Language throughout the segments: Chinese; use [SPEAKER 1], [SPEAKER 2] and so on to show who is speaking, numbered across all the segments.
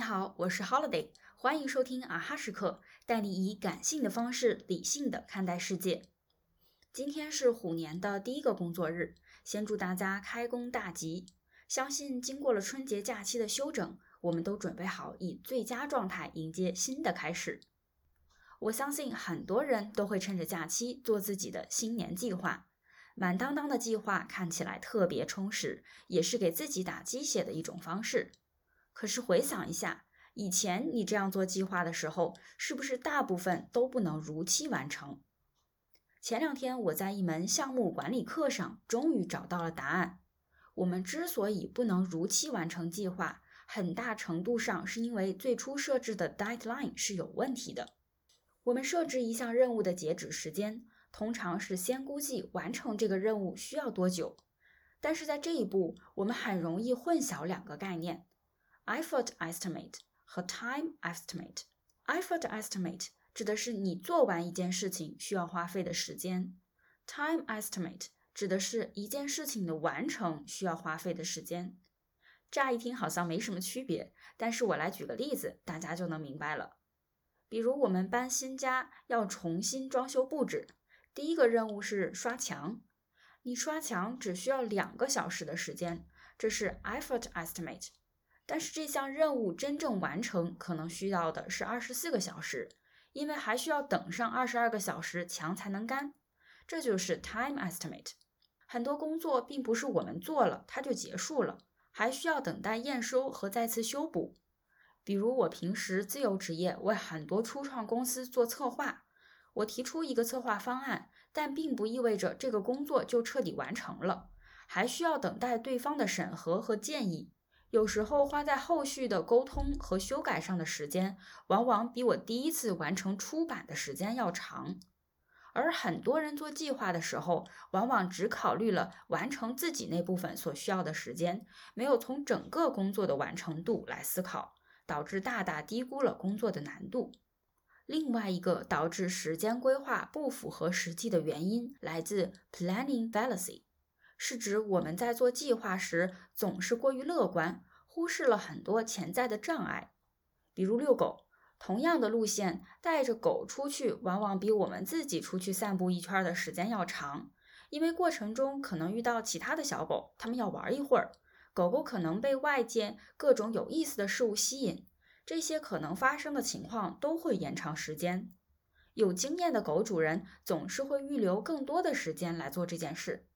[SPEAKER 1] 你好，我是 Holiday，欢迎收听啊哈时刻，带你以感性的方式理性的看待世界。今天是虎年的第一个工作日，先祝大家开工大吉。相信经过了春节假期的休整，我们都准备好以最佳状态迎接新的开始。我相信很多人都会趁着假期做自己的新年计划，满当当的计划看起来特别充实，也是给自己打鸡血的一种方式。可是回想一下，以前你这样做计划的时候，是不是大部分都不能如期完成？前两天我在一门项目管理课上，终于找到了答案。我们之所以不能如期完成计划，很大程度上是因为最初设置的 deadline 是有问题的。我们设置一项任务的截止时间，通常是先估计完成这个任务需要多久，但是在这一步，我们很容易混淆两个概念。Effort estimate 和 time estimate。Effort estimate 指的是你做完一件事情需要花费的时间，time estimate 指的是一件事情的完成需要花费的时间。乍一听好像没什么区别，但是我来举个例子，大家就能明白了。比如我们搬新家要重新装修布置，第一个任务是刷墙，你刷墙只需要两个小时的时间，这是 effort estimate。但是这项任务真正完成可能需要的是二十四个小时，因为还需要等上二十二个小时墙才能干，这就是 time estimate。很多工作并不是我们做了它就结束了，还需要等待验收和再次修补。比如我平时自由职业，为很多初创公司做策划，我提出一个策划方案，但并不意味着这个工作就彻底完成了，还需要等待对方的审核和建议。有时候花在后续的沟通和修改上的时间，往往比我第一次完成出版的时间要长。而很多人做计划的时候，往往只考虑了完成自己那部分所需要的时间，没有从整个工作的完成度来思考，导致大大低估了工作的难度。另外一个导致时间规划不符合实际的原因，来自 planning fallacy。是指我们在做计划时总是过于乐观，忽视了很多潜在的障碍。比如遛狗，同样的路线，带着狗出去，往往比我们自己出去散步一圈的时间要长，因为过程中可能遇到其他的小狗，它们要玩一会儿，狗狗可能被外界各种有意思的事物吸引，这些可能发生的情况都会延长时间。有经验的狗主人总是会预留更多的时间来做这件事。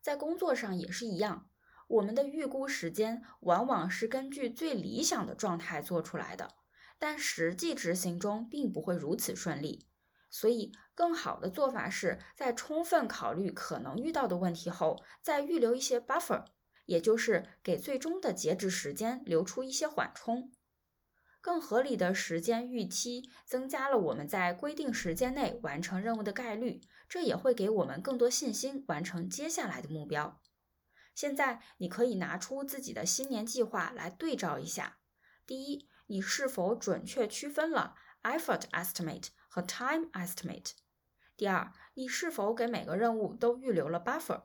[SPEAKER 1] 在工作上也是一样，我们的预估时间往往是根据最理想的状态做出来的，但实际执行中并不会如此顺利。所以，更好的做法是在充分考虑可能遇到的问题后，再预留一些 buffer，也就是给最终的截止时间留出一些缓冲。更合理的时间预期增加了我们在规定时间内完成任务的概率，这也会给我们更多信心完成接下来的目标。现在你可以拿出自己的新年计划来对照一下：第一，你是否准确区分了 effort estimate 和 time estimate？第二，你是否给每个任务都预留了 buffer？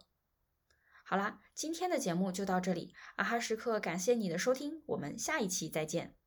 [SPEAKER 1] 好啦，今天的节目就到这里，阿哈时刻感谢你的收听，我们下一期再见。